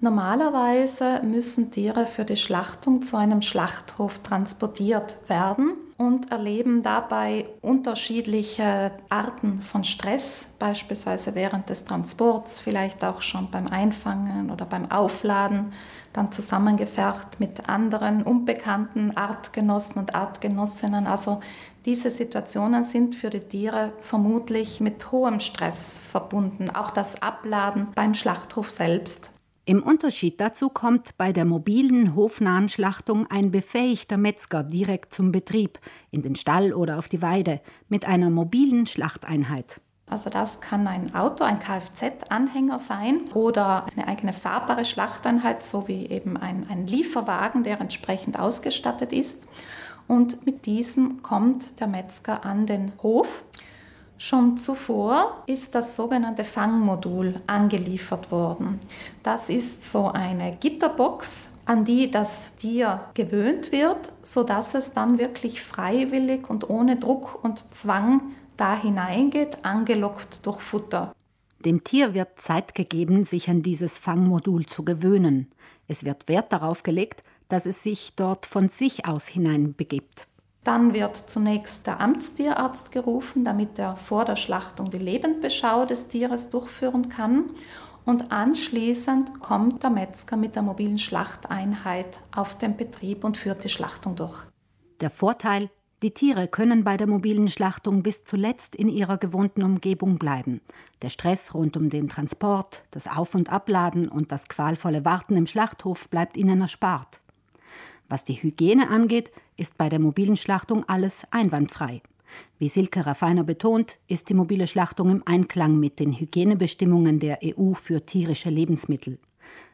Normalerweise müssen Tiere für die Schlachtung zu einem Schlachthof transportiert werden und erleben dabei unterschiedliche Arten von Stress, beispielsweise während des Transports, vielleicht auch schon beim Einfangen oder beim Aufladen, dann zusammengefärbt mit anderen unbekannten Artgenossen und Artgenossinnen. Also diese Situationen sind für die Tiere vermutlich mit hohem Stress verbunden, auch das Abladen beim Schlachthof selbst. Im Unterschied dazu kommt bei der mobilen hofnahen Schlachtung ein befähigter Metzger direkt zum Betrieb, in den Stall oder auf die Weide, mit einer mobilen Schlachteinheit. Also das kann ein Auto, ein Kfz-Anhänger sein oder eine eigene fahrbare Schlachteinheit, sowie eben ein, ein Lieferwagen, der entsprechend ausgestattet ist. Und mit diesem kommt der Metzger an den Hof Schon zuvor ist das sogenannte Fangmodul angeliefert worden. Das ist so eine Gitterbox, an die das Tier gewöhnt wird, sodass es dann wirklich freiwillig und ohne Druck und Zwang da hineingeht, angelockt durch Futter. Dem Tier wird Zeit gegeben, sich an dieses Fangmodul zu gewöhnen. Es wird Wert darauf gelegt, dass es sich dort von sich aus hineinbegibt. Dann wird zunächst der Amtstierarzt gerufen, damit er vor der Schlachtung die Lebendbeschau des Tieres durchführen kann. Und anschließend kommt der Metzger mit der mobilen Schlachteinheit auf den Betrieb und führt die Schlachtung durch. Der Vorteil, die Tiere können bei der mobilen Schlachtung bis zuletzt in ihrer gewohnten Umgebung bleiben. Der Stress rund um den Transport, das Auf- und Abladen und das qualvolle Warten im Schlachthof bleibt ihnen erspart. Was die Hygiene angeht, ist bei der mobilen Schlachtung alles einwandfrei. Wie Silke Raffiner betont, ist die mobile Schlachtung im Einklang mit den Hygienebestimmungen der EU für tierische Lebensmittel.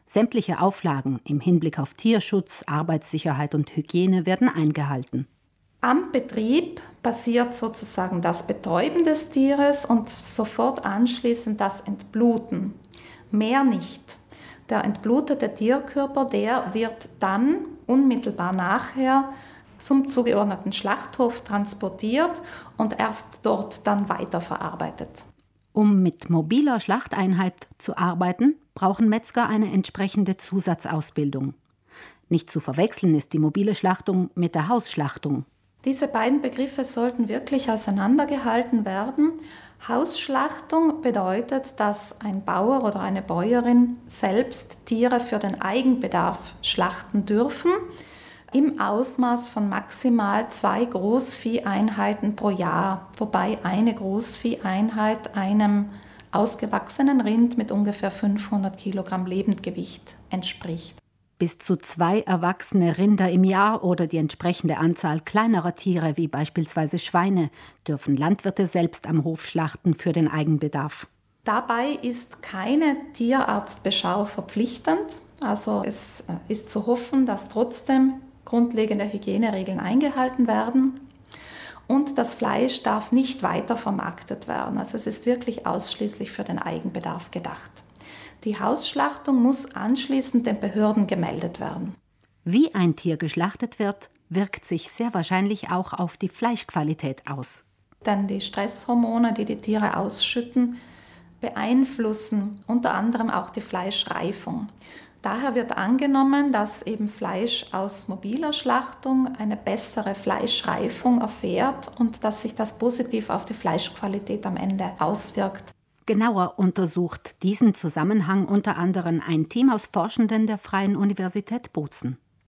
Sämtliche Auflagen im Hinblick auf Tierschutz, Arbeitssicherheit und Hygiene werden eingehalten. Am Betrieb passiert sozusagen das Betäuben des Tieres und sofort anschließend das Entbluten. Mehr nicht. Der entblutete Tierkörper, der wird dann unmittelbar nachher zum zugeordneten Schlachthof transportiert und erst dort dann weiterverarbeitet. Um mit mobiler Schlachteinheit zu arbeiten, brauchen Metzger eine entsprechende Zusatzausbildung. Nicht zu verwechseln ist die mobile Schlachtung mit der Hausschlachtung. Diese beiden Begriffe sollten wirklich auseinandergehalten werden. Hausschlachtung bedeutet, dass ein Bauer oder eine Bäuerin selbst Tiere für den Eigenbedarf schlachten dürfen im Ausmaß von maximal zwei Großvieheinheiten pro Jahr, wobei eine Großvieheinheit einem ausgewachsenen Rind mit ungefähr 500 Kilogramm Lebendgewicht entspricht. Bis zu zwei erwachsene Rinder im Jahr oder die entsprechende Anzahl kleinerer Tiere wie beispielsweise Schweine dürfen Landwirte selbst am Hof schlachten für den Eigenbedarf. Dabei ist keine Tierarztbeschau verpflichtend. Also es äh, ist zu hoffen, dass trotzdem grundlegende Hygieneregeln eingehalten werden. Und das Fleisch darf nicht weiter vermarktet werden. Also es ist wirklich ausschließlich für den Eigenbedarf gedacht. Die Hausschlachtung muss anschließend den Behörden gemeldet werden. Wie ein Tier geschlachtet wird, wirkt sich sehr wahrscheinlich auch auf die Fleischqualität aus. Denn die Stresshormone, die die Tiere ausschütten, beeinflussen unter anderem auch die Fleischreifung. Daher wird angenommen, dass eben Fleisch aus mobiler Schlachtung eine bessere Fleischreifung erfährt und dass sich das positiv auf die Fleischqualität am Ende auswirkt. Genauer untersucht diesen Zusammenhang unter anderem ein Team aus Forschenden der Freien Universität Bozen.